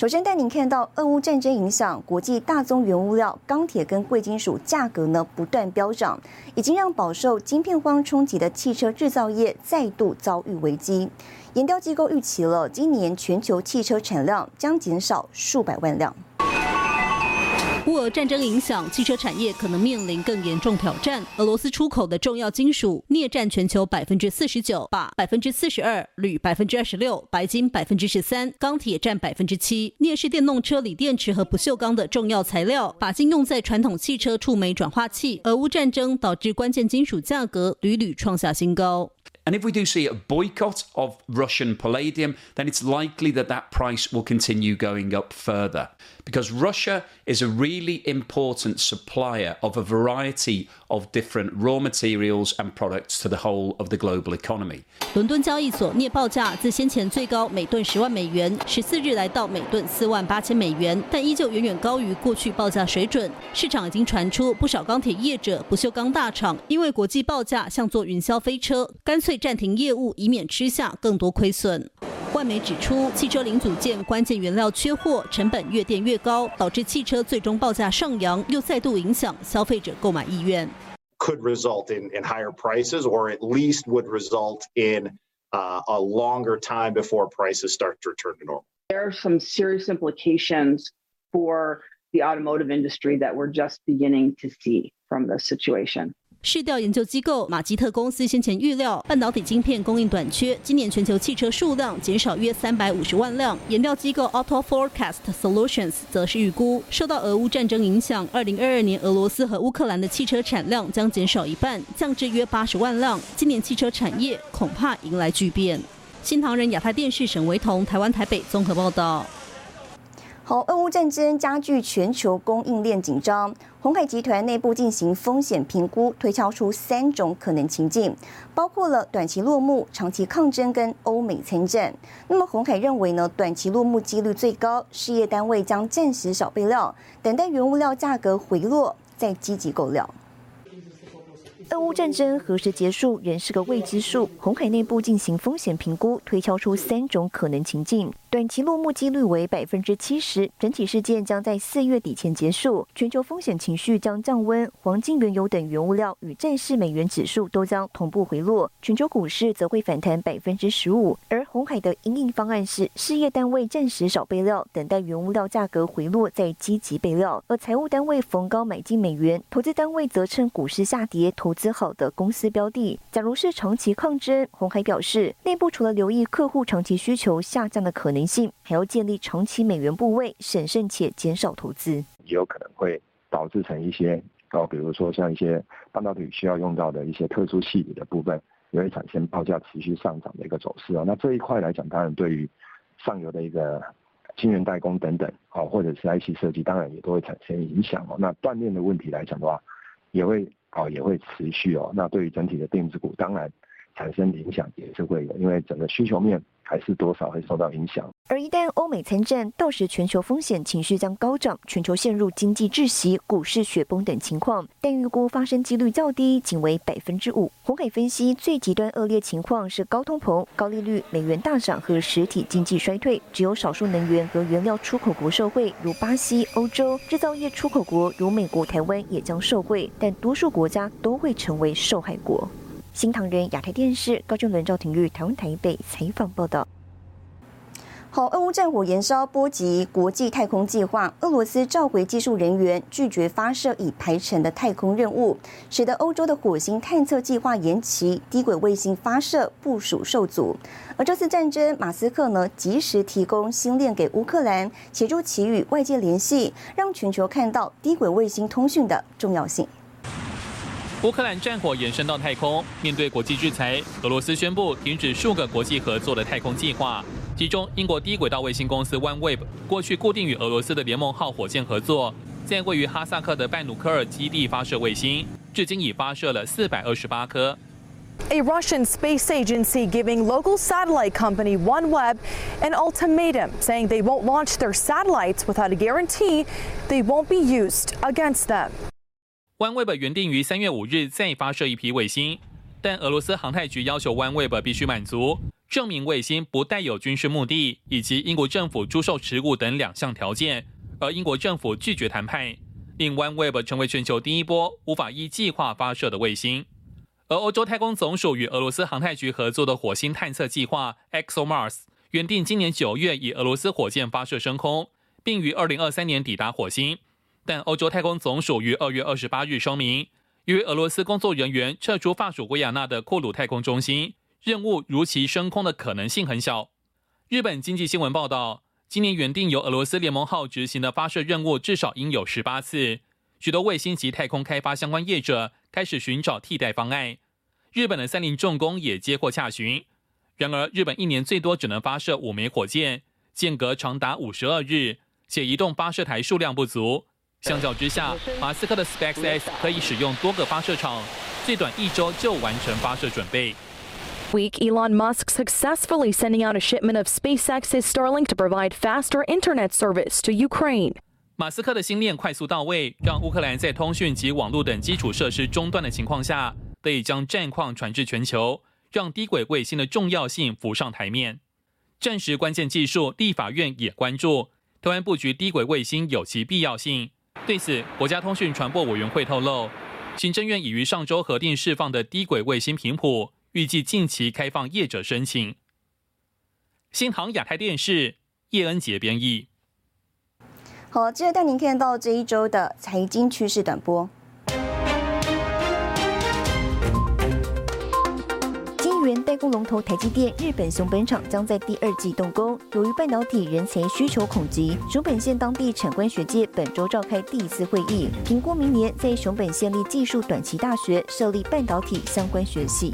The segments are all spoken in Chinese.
首先带您看到，俄乌战争影响国际大宗原物料钢铁跟贵金属价格呢不断飙涨，已经让饱受晶片荒冲击的汽车制造业再度遭遇危机。研调机构预期了，今年全球汽车产量将减少数百万辆。乌俄战争影响，汽车产业可能面临更严重挑战。俄罗斯出口的重要金属镍占全球百分之四十九，钯百分之四十二，铝百分之二十六，白金百分之十三，钢铁占百分之七。镍是电动车锂电池和不锈钢的重要材料，钯金用在传统汽车触媒转化器。俄乌战争导致关键金属价格屡屡创下新高。And if we do see a boycott of Russian palladium, then it's likely that that price will continue going up further. Because Russia is a really important supplier of a variety of different raw materials and products to the whole of the global economy. 伦敦交易所镍报价自先前最高每吨十万美元，十四日来到每吨四万八千美元，但依旧远远高于过去报价水准。市场已经传出不少钢铁业者、不锈钢大厂因为国际报价像坐云霄飞车，干脆暂停业务，以免吃下更多亏损。外媒指出，汽车零组件关键原料缺货，成本越垫越高，导致汽车最终报价上扬，又再度影响消费者购买意愿。could result in, in higher prices or at least would result in uh, a longer time before prices start to return to normal. There are some serious implications for the automotive industry that we're just beginning to see from this situation. 市调研究机构马吉特公司先前预料，半导体晶片供应短缺，今年全球汽车数量减少约三百五十万辆。研调机构 Auto Forecast Solutions 则是预估，受到俄乌战争影响，二零二二年俄罗斯和乌克兰的汽车产量将减少一半，降至约八十万辆。今年汽车产业恐怕迎来巨变。新唐人亚太电视沈维彤，台湾台北综合报道。好，俄乌战争加剧全球供应链紧张，红海集团内部进行风险评估，推敲出三种可能情境，包括了短期落幕、长期抗争跟欧美参战。那么红海认为呢，短期落幕几率最高，事业单位将暂时少备料，等待原物料价格回落，再积极购料。俄乌战争何时结束仍是个未知数。红海内部进行风险评估，推敲出三种可能情境：短期落幕几率为百分之七十，整体事件将在四月底前结束，全球风险情绪将降温，黄金、原油等原物料与战事美元指数都将同步回落，全球股市则会反弹百分之十五。而红海的应应方案是，事业单位暂时少备料，等待原物料价格回落再积极备料；而财务单位逢高买进美元，投资单位则趁股市下跌投。资好的公司标的，假如是长期抗争，红海表示，内部除了留意客户长期需求下降的可能性，还要建立长期美元部位，审慎且减少投资，也有可能会导致成一些哦，比如说像一些半导体需要用到的一些特殊细节的部分，也会产生报价持续上涨的一个走势哦。那这一块来讲，当然对于上游的一个晶圆代工等等，哦，或者是 IC 设计，当然也都会产生影响哦。那锻炼的问题来讲的话，也会。哦，也会持续哦。那对于整体的电子股，当然产生影响也是会有，因为整个需求面。还是多少会受到影响。而一旦欧美参战，到时全球风险情绪将高涨，全球陷入经济窒息、股市雪崩等情况，但预估发生几率较低，仅为百分之五。红海分析，最极端恶劣情况是高通膨、高利率、美元大涨和实体经济衰退。只有少数能源和原料出口国受惠，如巴西、欧洲；制造业出口国如美国、台湾也将受惠，但多数国家都会成为受害国。新唐人亚太电视高俊伦、赵廷玉台湾台北采访报道。好，俄乌战火延烧，波及国际太空计划。俄罗斯召回技术人员，拒绝发射已排程的太空任务，使得欧洲的火星探测计划延期，低轨卫星发射部署受阻。而这次战争，马斯克呢及时提供星链给乌克兰，协助其与外界联系，让全球看到低轨卫星通讯的重要性。乌克兰战火延伸到太空，面对国际制裁，俄罗斯宣布停止数个国际合作的太空计划。其中，英国低轨道卫星公司 OneWeb 过去固定与俄罗斯的联盟号火箭合作，在位于哈萨克的拜努科尔基地发射卫星，至今已发射了四百二十八颗。 A Russian space agency giving local satellite company OneWeb an ultimatum, saying they won't launch their satellites without a guarantee they won't be used against them. OneWeb 原定于三月五日再发射一批卫星，但俄罗斯航太局要求 OneWeb 必须满足证明卫星不带有军事目的，以及英国政府出售持股等两项条件，而英国政府拒绝谈判，令 OneWeb 成为全球第一波无法依计划发射的卫星。而欧洲太空总署与俄罗斯航太局合作的火星探测计划 ExoMars 原定今年九月以俄罗斯火箭发射升空，并于二零二三年抵达火星。但欧洲太空总署于二月二十八日声明，由于俄罗斯工作人员撤出法属维亚纳的库鲁太空中心，任务如期升空的可能性很小。日本经济新闻报道，今年原定由俄罗斯联盟号执行的发射任务至少应有十八次，许多卫星及太空开发相关业者。开始寻找替代方案。日本的三菱重工也接获洽询。然而，日本一年最多只能发射五枚火箭，间隔长达五十二日，且移动发射台数量不足。相较之下，马斯克的 SpaceX 可以使用多个发射场，最短一周就完成发射准备。Week, Elon Musk successfully sending out a shipment of SpaceX's Starlink to provide faster internet service to Ukraine. 马斯克的星链快速到位，让乌克兰在通讯及网络等基础设施中断的情况下，得以将战况传至全球，让低轨卫星的重要性浮上台面。战时关键技术，立法院也关注台湾布局低轨卫星有其必要性。对此，国家通讯传播委员会透露，行政院已于上周核定释放的低轨卫星频谱，预计近期开放业者申请。新航亚太电视叶恩杰编译。好，接着带您看到这一周的财经趋势短波。代工龙头台积电日本熊本厂将在第二季动工。由于半导体人才需求恐急，熊本县当地产官学界本周召开第一次会议，评估明年在熊本县立技术短期大学设立半导体相。关学系。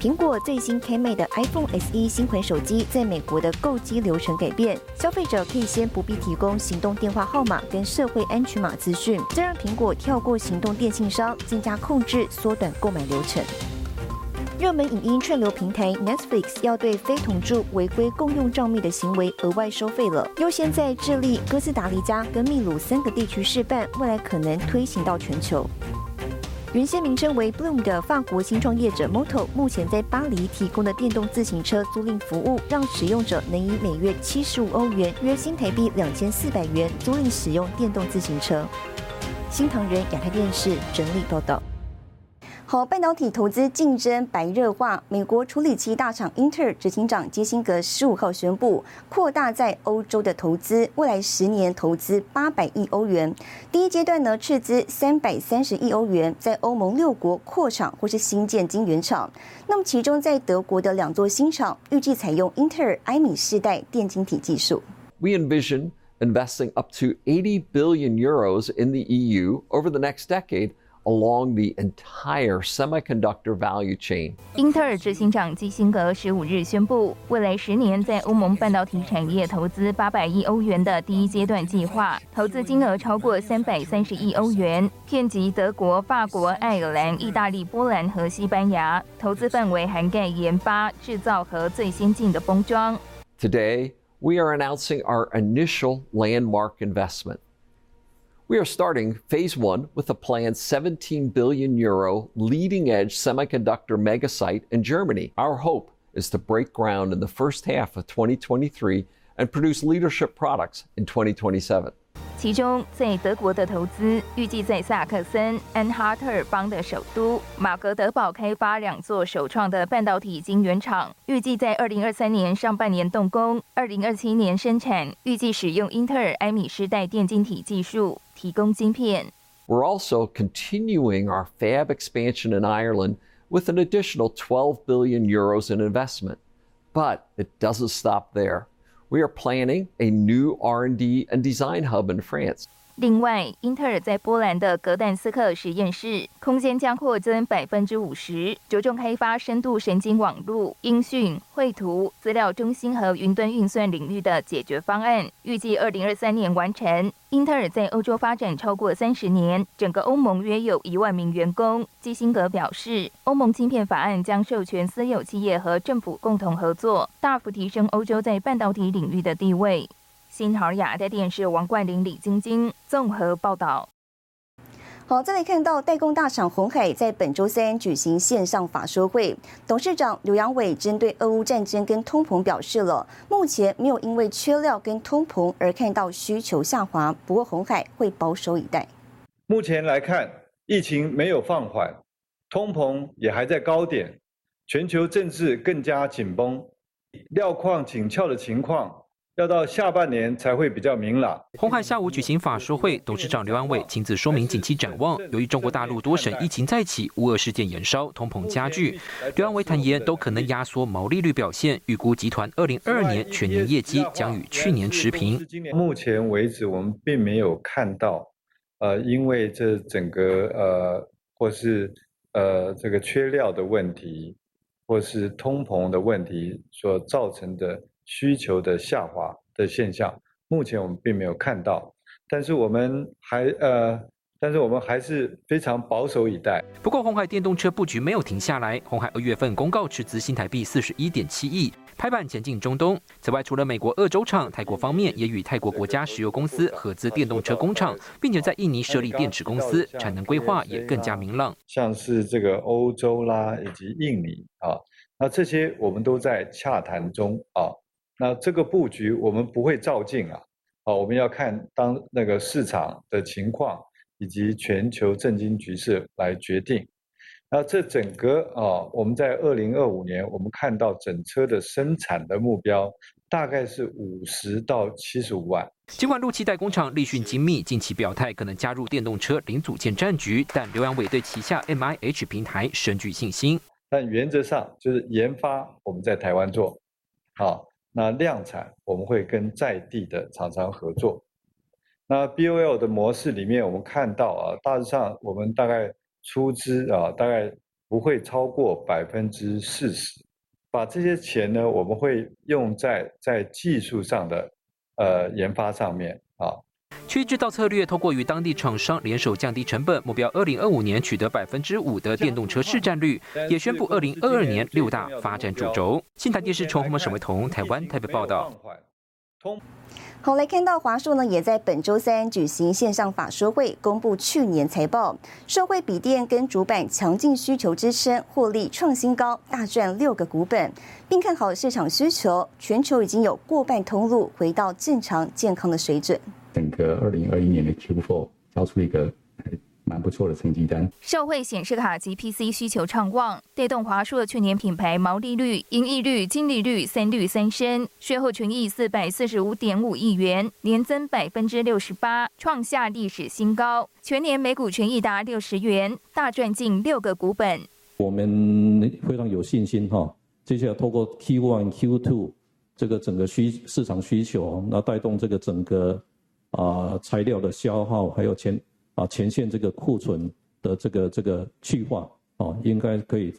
苹果最新开卖的 iPhone SE 新款手机，在美国的购机流程改变，消费者可以先不必提供行动电话号码跟社会安全码资讯，这让苹果跳过行动电信商，增加控制，缩短购买流程。热门影音串流平台 Netflix 要对非同住违规共用账密的行为额外收费了，优先在智利、哥斯达黎加跟秘鲁三个地区示范，未来可能推行到全球。原先名称为 Bloom 的法国新创业者 Moto，目前在巴黎提供的电动自行车租赁服务，让使用者能以每月七十五欧元（约新台币两千四百元）租赁使用电动自行车。新唐人亚太电视整理报道。好，半导体投资竞争白热化。美国处理器大厂英特尔执行长基辛格十五号宣布，扩大在欧洲的投资，未来十年投资八百亿欧元。第一阶段呢，斥资三百三十亿欧元，在欧盟六国扩厂或是新建晶圆厂。那么，其中在德国的两座新厂，预计采用英特尔埃米世代电晶体技术。We envision investing up to 80 billion euros in the EU over the next decade. Along the entire semiconductor value chain. 英特尔执行长基辛格十五日宣布，未来十年在欧盟半导体产业投资八百亿欧元的第一阶段计划，投资金额超过三百三十亿欧元，遍及德国、法国、爱尔兰、意大利、波兰和西班牙。投资范围涵盖研发、制造和最先进的封装。Today, we are announcing our initial landmark investment. We are starting phase one with a planned 17 billion euro leading edge semiconductor megasite in Germany. Our hope is to break ground in the first half of 2023 and produce leadership products in 2027. 其中，在德国的投资预计在萨克森安哈特尔邦的首都马格德堡开发两座首创的半导体晶圆厂，预计在二零二三年上半年动工，二零二七年生产。预计使用英特尔埃米世代电晶体技术提供晶片。We're also continuing our fab expansion in Ireland with an additional 12 billion euros in investment. But it doesn't stop there. We are planning a new R&D and design hub in France. 另外，英特尔在波兰的格但斯克实验室空间将扩增百分之五十，着重开发深度神经网络、音讯、绘图、资料中心和云端运算领域的解决方案，预计二零二三年完成。英特尔在欧洲发展超过三十年，整个欧盟约有一万名员工。基辛格表示，欧盟芯片法案将授权私有企业和政府共同合作，大幅提升欧洲在半导体领域的地位。新唐亚的电视王冠玲、李晶晶综合报道。好，再来看到代工大厂红海在本周三举行线上法说会，董事长刘阳伟针对俄乌战争跟通膨表示了，目前没有因为缺料跟通膨而看到需求下滑，不过红海会保守以待。目前来看，疫情没有放缓，通膨也还在高点，全球政治更加紧绷，料矿紧俏的情况。要到下半年才会比较明朗。红海下午举行法说会，董事长刘安伟亲自说明景气展望。由于中国大陆多省疫情再起，乌俄事件延烧，通膨加剧，刘安伟坦言都可能压缩毛利率表现。预估集团二零二二年全年业绩将与去年持平。目前为止，我们并没有看到，呃，因为这整个呃或是呃这个缺料的问题，或是通膨的问题所造成的。需求的下滑的现象，目前我们并没有看到，但是我们还呃，但是我们还是非常保守以待。不过，红海电动车布局没有停下来，红海二月份公告斥资新台币四十一点七亿，拍板前进中东。此外，除了美国鄂州厂，泰国方面也与泰国国家石油公司合资电动车工厂，并且在印尼设立电池公司，产能规划也更加明朗。像是这个欧洲啦，以及印尼啊，那这些我们都在洽谈中啊。那这个布局我们不会照进啊，啊，我们要看当那个市场的情况以及全球政经局势来决定。那这整个啊，我们在二零二五年，我们看到整车的生产的目标大概是五十到七十五万。尽管陆汽代工厂立讯精密近期表态可能加入电动车零组件战局，但刘阳伟对旗下 M I H 平台深具信心。但原则上就是研发我们在台湾做，好。那量产我们会跟在地的厂商合作。那 B O L 的模式里面，我们看到啊，大致上我们大概出资啊，大概不会超过百分之四十。把这些钱呢，我们会用在在技术上的呃研发上面啊。区域制造策略，透过与当地厂商联手降低成本，目标二零二五年取得百分之五的电动车市占率，也宣布二零二二年六大发展主轴。新台电视从红沈伟彤台湾台北报道。好，来看到华硕呢，也在本周三举行线上法说会，公布去年财报，社会笔电跟主板强劲需求支撑，获利创新高，大赚六个股本，并看好市场需求，全球已经有过半通路回到正常健康的水准。整个二零二一年的 Q4 交出一个蛮不错的成绩单。社会显示卡及 PC 需求畅旺，带动华硕去年品牌毛利率、盈利率、净利率三率三升，税后纯益四百四十五点五亿元，年增百分之六十八，创下历史新高。全年每股权益达六十元，大赚近六个股本。我们非常有信心哈，接下来透过 Q1、Q2 这个整个需市场需求，那带动这个整个。啊，材料的消耗，还有前啊前线这个库存的这个这个去化，啊，应该可以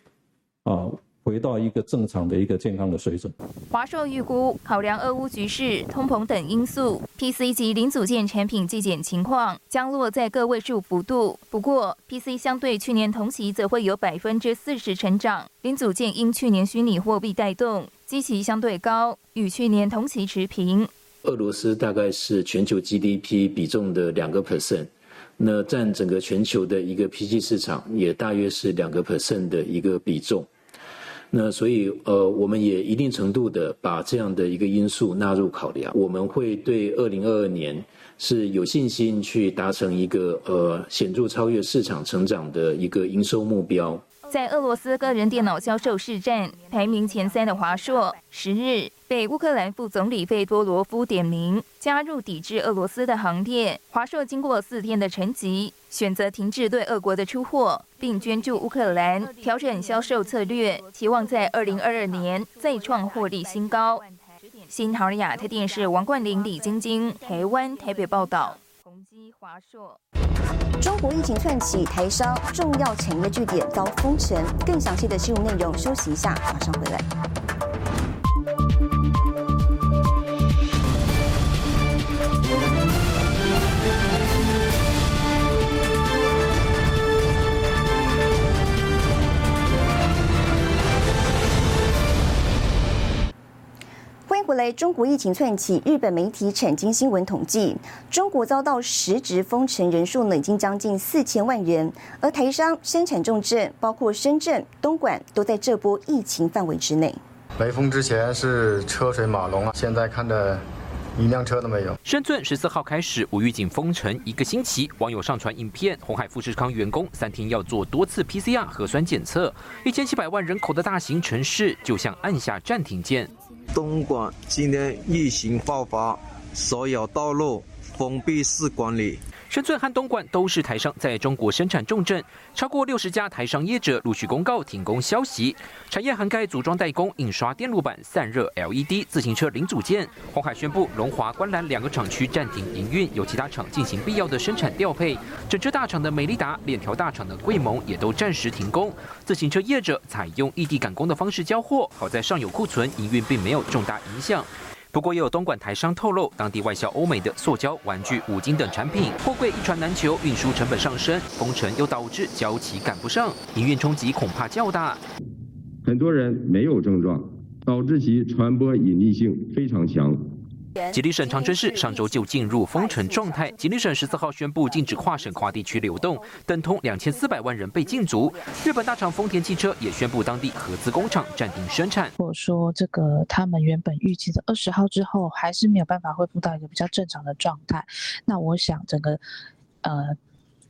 啊回到一个正常的一个健康的水准。华硕预估，考量俄乌局势、通膨等因素，PC 及零组件产品季减情况将落在个位数幅度。不过，PC 相对去年同期则会有百分之四十成长，零组件因去年虚拟货币带动，基期相对高，与去年同期持平。俄罗斯大概是全球 GDP 比重的两个 percent，那占整个全球的一个 PC 市场也大约是两个 percent 的一个比重。那所以呃，我们也一定程度的把这样的一个因素纳入考量。我们会对二零二二年是有信心去达成一个呃显著超越市场成长的一个营收目标。在俄罗斯个人电脑销售市占排名前三的华硕，十日被乌克兰副总理费多罗夫点名加入抵制俄罗斯的行列。华硕经过四天的沉寂，选择停止对俄国的出货，并捐助乌克兰，调整销售策略，期望在二零二二年再创获利新高。新唐亚太电视王冠玲、李晶晶，台湾台北报道。宏基。华硕。中国疫情窜起，台商重要产业据点遭封城。更详细的新闻内容，休息一下，马上回来。中国疫情窜起，日本媒体产经新闻统计，中国遭到实质封城人数呢，已经将近四千万人，而台商生产重镇，包括深圳、东莞，都在这波疫情范围之内。雷锋之前是车水马龙啊，现在看的一辆车都没有。深圳十四号开始无预警封城一个星期，网友上传影片，红海富士康员工三天要做多次 PCR 核酸检测，一千七百万人口的大型城市就像按下暂停键。东莞今天疫情爆发，所有道路封闭式管理。深圳和东莞都是台商在中国生产重镇，超过六十家台商业者陆续公告停工消息。产业涵盖组装代工、印刷电路板、散热、LED、自行车零组件。红海宣布，龙华、观澜两个厂区暂停营运，有其他厂进行必要的生产调配。整车大厂的美利达、链条大厂的贵盟也都暂时停工。自行车业者采用异地赶工的方式交货，好在上有库存，营运并没有重大影响。不过，也有东莞台商透露，当地外销欧美的塑胶、玩具、五金等产品，货柜一船难求，运输成本上升，封城又导致交期赶不上，营运冲击恐怕较大。很多人没有症状，导致其传播隐匿性非常强。吉林省长春市上周就进入封城状态。吉林省十四号宣布禁止跨省跨地区流动，等同两千四百万人被禁足。日本大厂丰田汽车也宣布当地合资工厂暂停生产。如果说这个他们原本预计的二十号之后还是没有办法恢复到一个比较正常的状态，那我想整个呃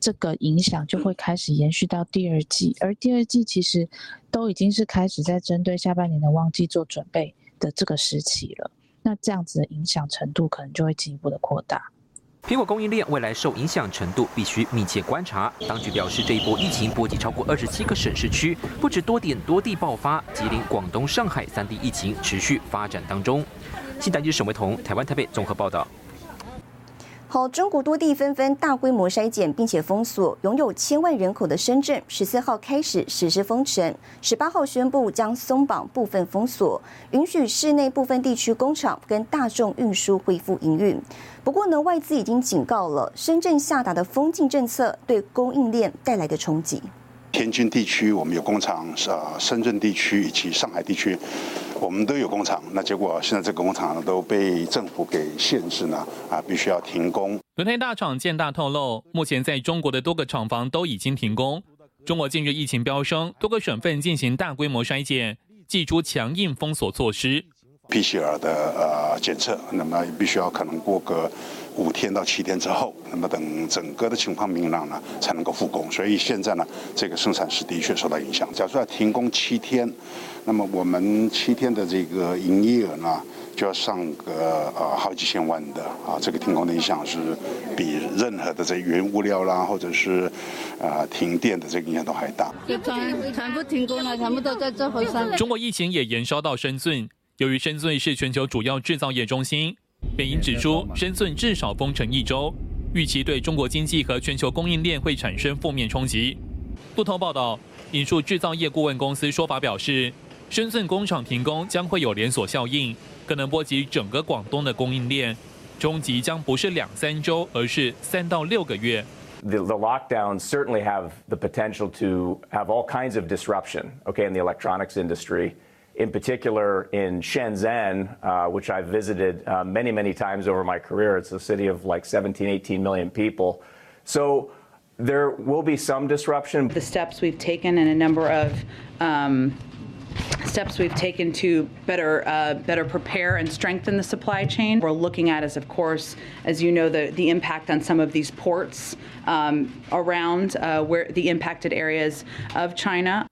这个影响就会开始延续到第二季，而第二季其实都已经是开始在针对下半年的旺季做准备的这个时期了。那这样子的影响程度可能就会进一步的扩大。苹果供应链未来受影响程度必须密切观察。当局表示，这一波疫情波及超过二十七个省市区，不止多点多地爆发，吉林、广东、上海三地疫情持续发展当中。新台记者沈维彤，台湾台北综合报道。好，中国多地纷纷大规模筛检，并且封锁。拥有千万人口的深圳，十四号开始实施封城，十八号宣布将松绑部分封锁，允许市内部分地区工厂跟大众运输恢复营运。不过呢，外资已经警告了，深圳下达的封禁政策对供应链带来的冲击。天津地区我们有工厂，呃，深圳地区以及上海地区，我们都有工厂。那结果现在这个工厂都被政府给限制呢，啊，必须要停工。轮胎大厂建大透露，目前在中国的多个厂房都已经停工。中国近日疫情飙升，多个省份进行大规模筛检，祭出强硬封锁措施。PCR 的呃检测，那么必须要可能过个五天到七天之后，那么等整个的情况明朗了，才能够复工。所以现在呢，这个生产是的确受到影响。假如说要停工七天，那么我们七天的这个营业额呢，就要上个呃好几千万的啊。这个停工的影响是比任何的这原物料啦，或者是啊停电的这个影响都还大。全全部停工了，全部都在这回山。中国疫情也延烧到深圳。由于深圳是全球主要制造业中心，北银指出，深圳至少封城一周，预期对中国经济和全球供应链会产生负面冲击。路透报道引述制造业顾问公司说法表示，深圳工厂停工将会有连锁效应，可能波及整个广东的供应链，冲击将不是两三周，而是三到六个月。The, the lockdowns certainly have the potential to have all kinds of disruption, okay, in the electronics industry. in particular in Shenzhen, uh, which I've visited uh, many, many times over my career. It's a city of like 17, 18 million people. So there will be some disruption. The steps we've taken and a number of um, steps we've taken to better uh, better prepare and strengthen the supply chain. We're looking at is, of course, as you know, the, the impact on some of these ports um, around uh, where the impacted areas of China.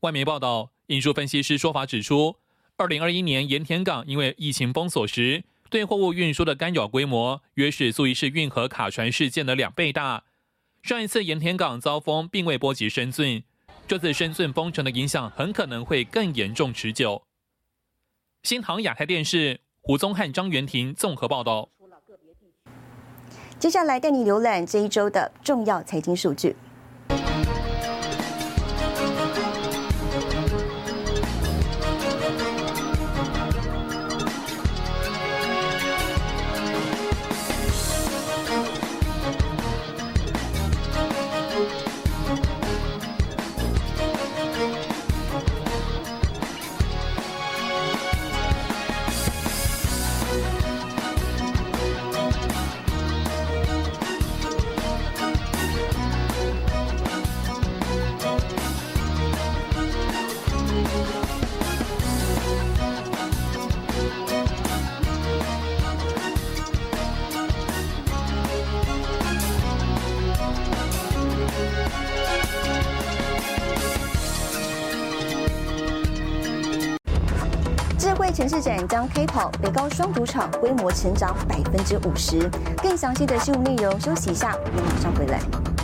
外媒报道，引述分析师说法指出，二零二一年盐田港因为疫情封锁时，对货物运输的干扰规模约是苏伊士运河卡船事件的两倍大。上一次盐田港遭封并未波及深圳，这次深圳封城的影响很可能会更严重持久。新唐亚太电视胡宗汉、张元婷综合报道。接下来带你浏览这一周的重要财经数据。展将开跑，北高双主场规模成长百分之五十。更详细的新闻内容，休息一下，我们马上回来。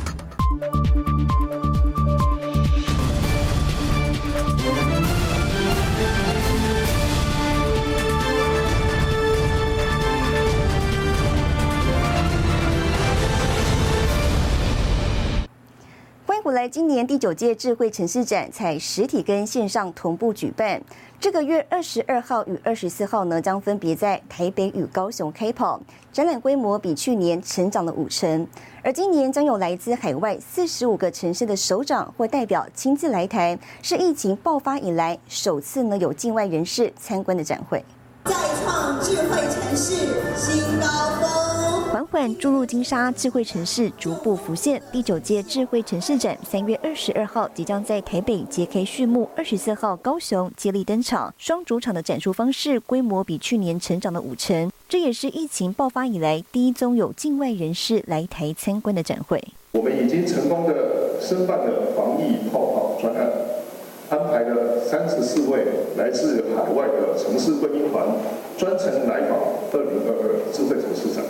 来，今年第九届智慧城市展采实体跟线上同步举办。这个月二十二号与二十四号呢，将分别在台北与高雄开跑，展览规模比去年成长了五成。而今年将有来自海外四十五个城市的首长或代表亲自来台，是疫情爆发以来首次呢有境外人士参观的展会。再创智慧城市新高峰，缓缓注入金沙，智慧城市逐步浮现。第九届智慧城市展三月二十二号即将在台北揭开序幕，二十四号高雄接力登场。双主场的展出方式规模比去年成长了五成，这也是疫情爆发以来第一宗有境外人士来台参观的展会。我们已经成功的申办了防疫泡泡专案。安排了三十四位来自海外的城市贵宾团专程来访二零二二智慧城市展。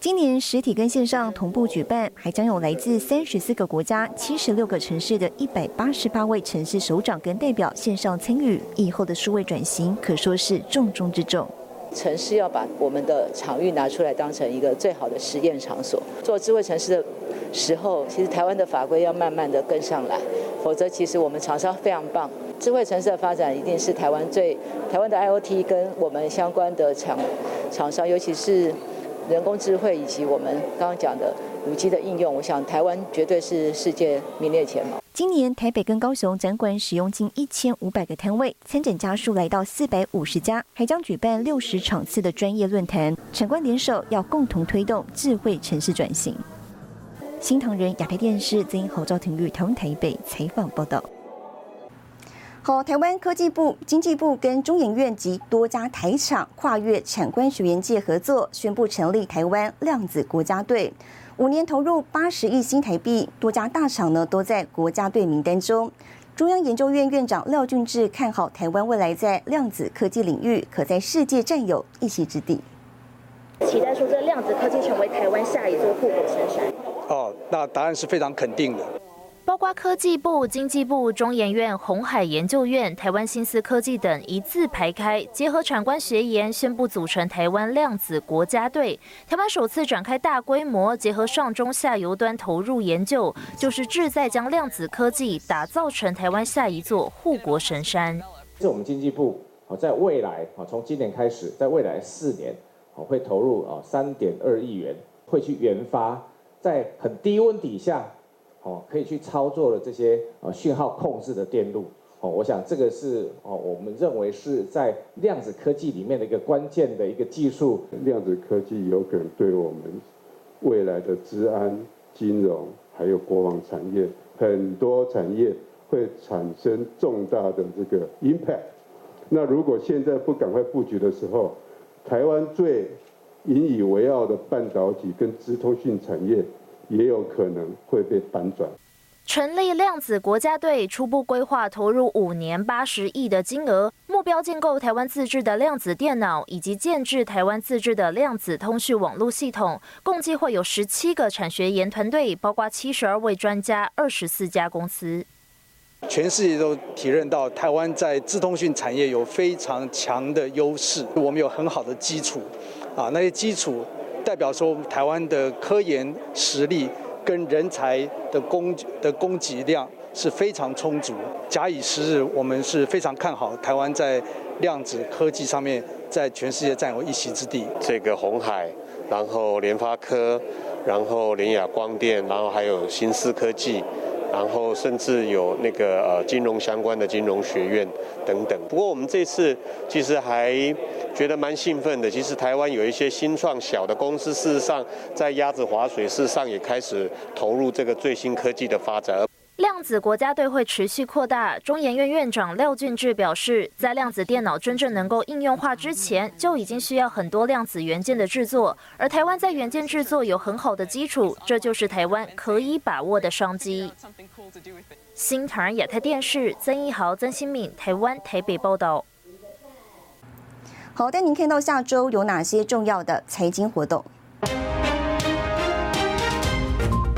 今年实体跟线上同步举办，还将有来自三十四个国家、七十六个城市的一百八十八位城市首长跟代表线上参与。以后的数位转型可说是重中之重。城市要把我们的场域拿出来当成一个最好的实验场所，做智慧城市的时候，其实台湾的法规要慢慢的跟上来。否则，其实我们厂商非常棒。智慧城市的发展一定是台湾最台湾的 IOT 跟我们相关的厂厂商，尤其是人工智慧以及我们刚刚讲的五 G 的应用，我想台湾绝对是世界名列前茅。今年台北跟高雄展馆使用近一千五百个摊位，参展家数来到四百五十家，还将举办六十场次的专业论坛，产官联手要共同推动智慧城市转型。新唐人亚太电视曾侯兆廷于台湾台北采访报道。好，台湾科技部、经济部跟中研院及多家台厂跨越产官学研界合作，宣布成立台湾量子国家队，五年投入八十亿新台币，多家大厂呢都在国家队名单中。中央研究院院长廖俊志看好台湾未来在量子科技领域可在世界占有一席之地，期待说这量子科技成为台湾下一座护国神山。哦，那答案是非常肯定的。包括科技部、经济部、中研院、红海研究院、台湾新思科技等一字排开，结合产官学研，宣布组成台湾量子国家队。台湾首次展开大规模结合上中下游端投入研究，就是志在将量子科技打造成台湾下一座护国神山。是我们经济部啊，在未来啊，从今年开始，在未来四年啊，会投入啊三点二亿元，会去研发。在很低温底下，哦，可以去操作的这些呃讯号控制的电路，哦，我想这个是哦，我们认为是在量子科技里面的一个关键的一个技术。量子科技有可能对我们未来的治安、金融还有国防产业很多产业会产生重大的这个 impact。那如果现在不赶快布局的时候，台湾最引以为傲的半导体跟资通讯产业，也有可能会被反转。成立量子国家队，初步规划投入五年八十亿的金额，目标建构台湾自制的量子电脑，以及建制台湾自制的量子通讯网络系统。共计会有十七个产学研团队，包括七十二位专家，二十四家公司。全世界都体认到台湾在资通讯产业有非常强的优势，我们有很好的基础。啊，那些基础代表说台湾的科研实力跟人才的供的供给量是非常充足。假以时日，我们是非常看好台湾在量子科技上面在全世界占有一席之地。这个红海，然后联发科，然后联雅光电，然后还有新思科技。然后甚至有那个呃金融相关的金融学院等等。不过我们这次其实还觉得蛮兴奋的。其实台湾有一些新创小的公司，事实上在鸭子划水，事实上也开始投入这个最新科技的发展。量子国家队会持续扩大。中研院院长廖俊志表示，在量子电脑真正能够应用化之前，就已经需要很多量子元件的制作，而台湾在元件制作有很好的基础，这就是台湾可以把握的商机。新唐亚太电视曾一豪、曾新敏，台湾台北报道。好，带您看到下周有哪些重要的财经活动。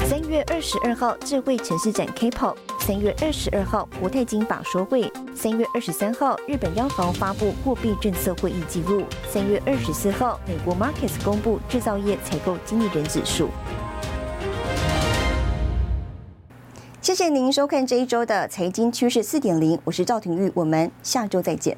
三月二十二号智慧城市展 K-pop，三月二十二号国泰金法说会，三月二十三号日本央行发布货币政策会议记录，三月二十四号美国 Markets 公布制造业采购经理人指数。谢谢您收看这一周的财经趋势四点零，我是赵廷玉，我们下周再见。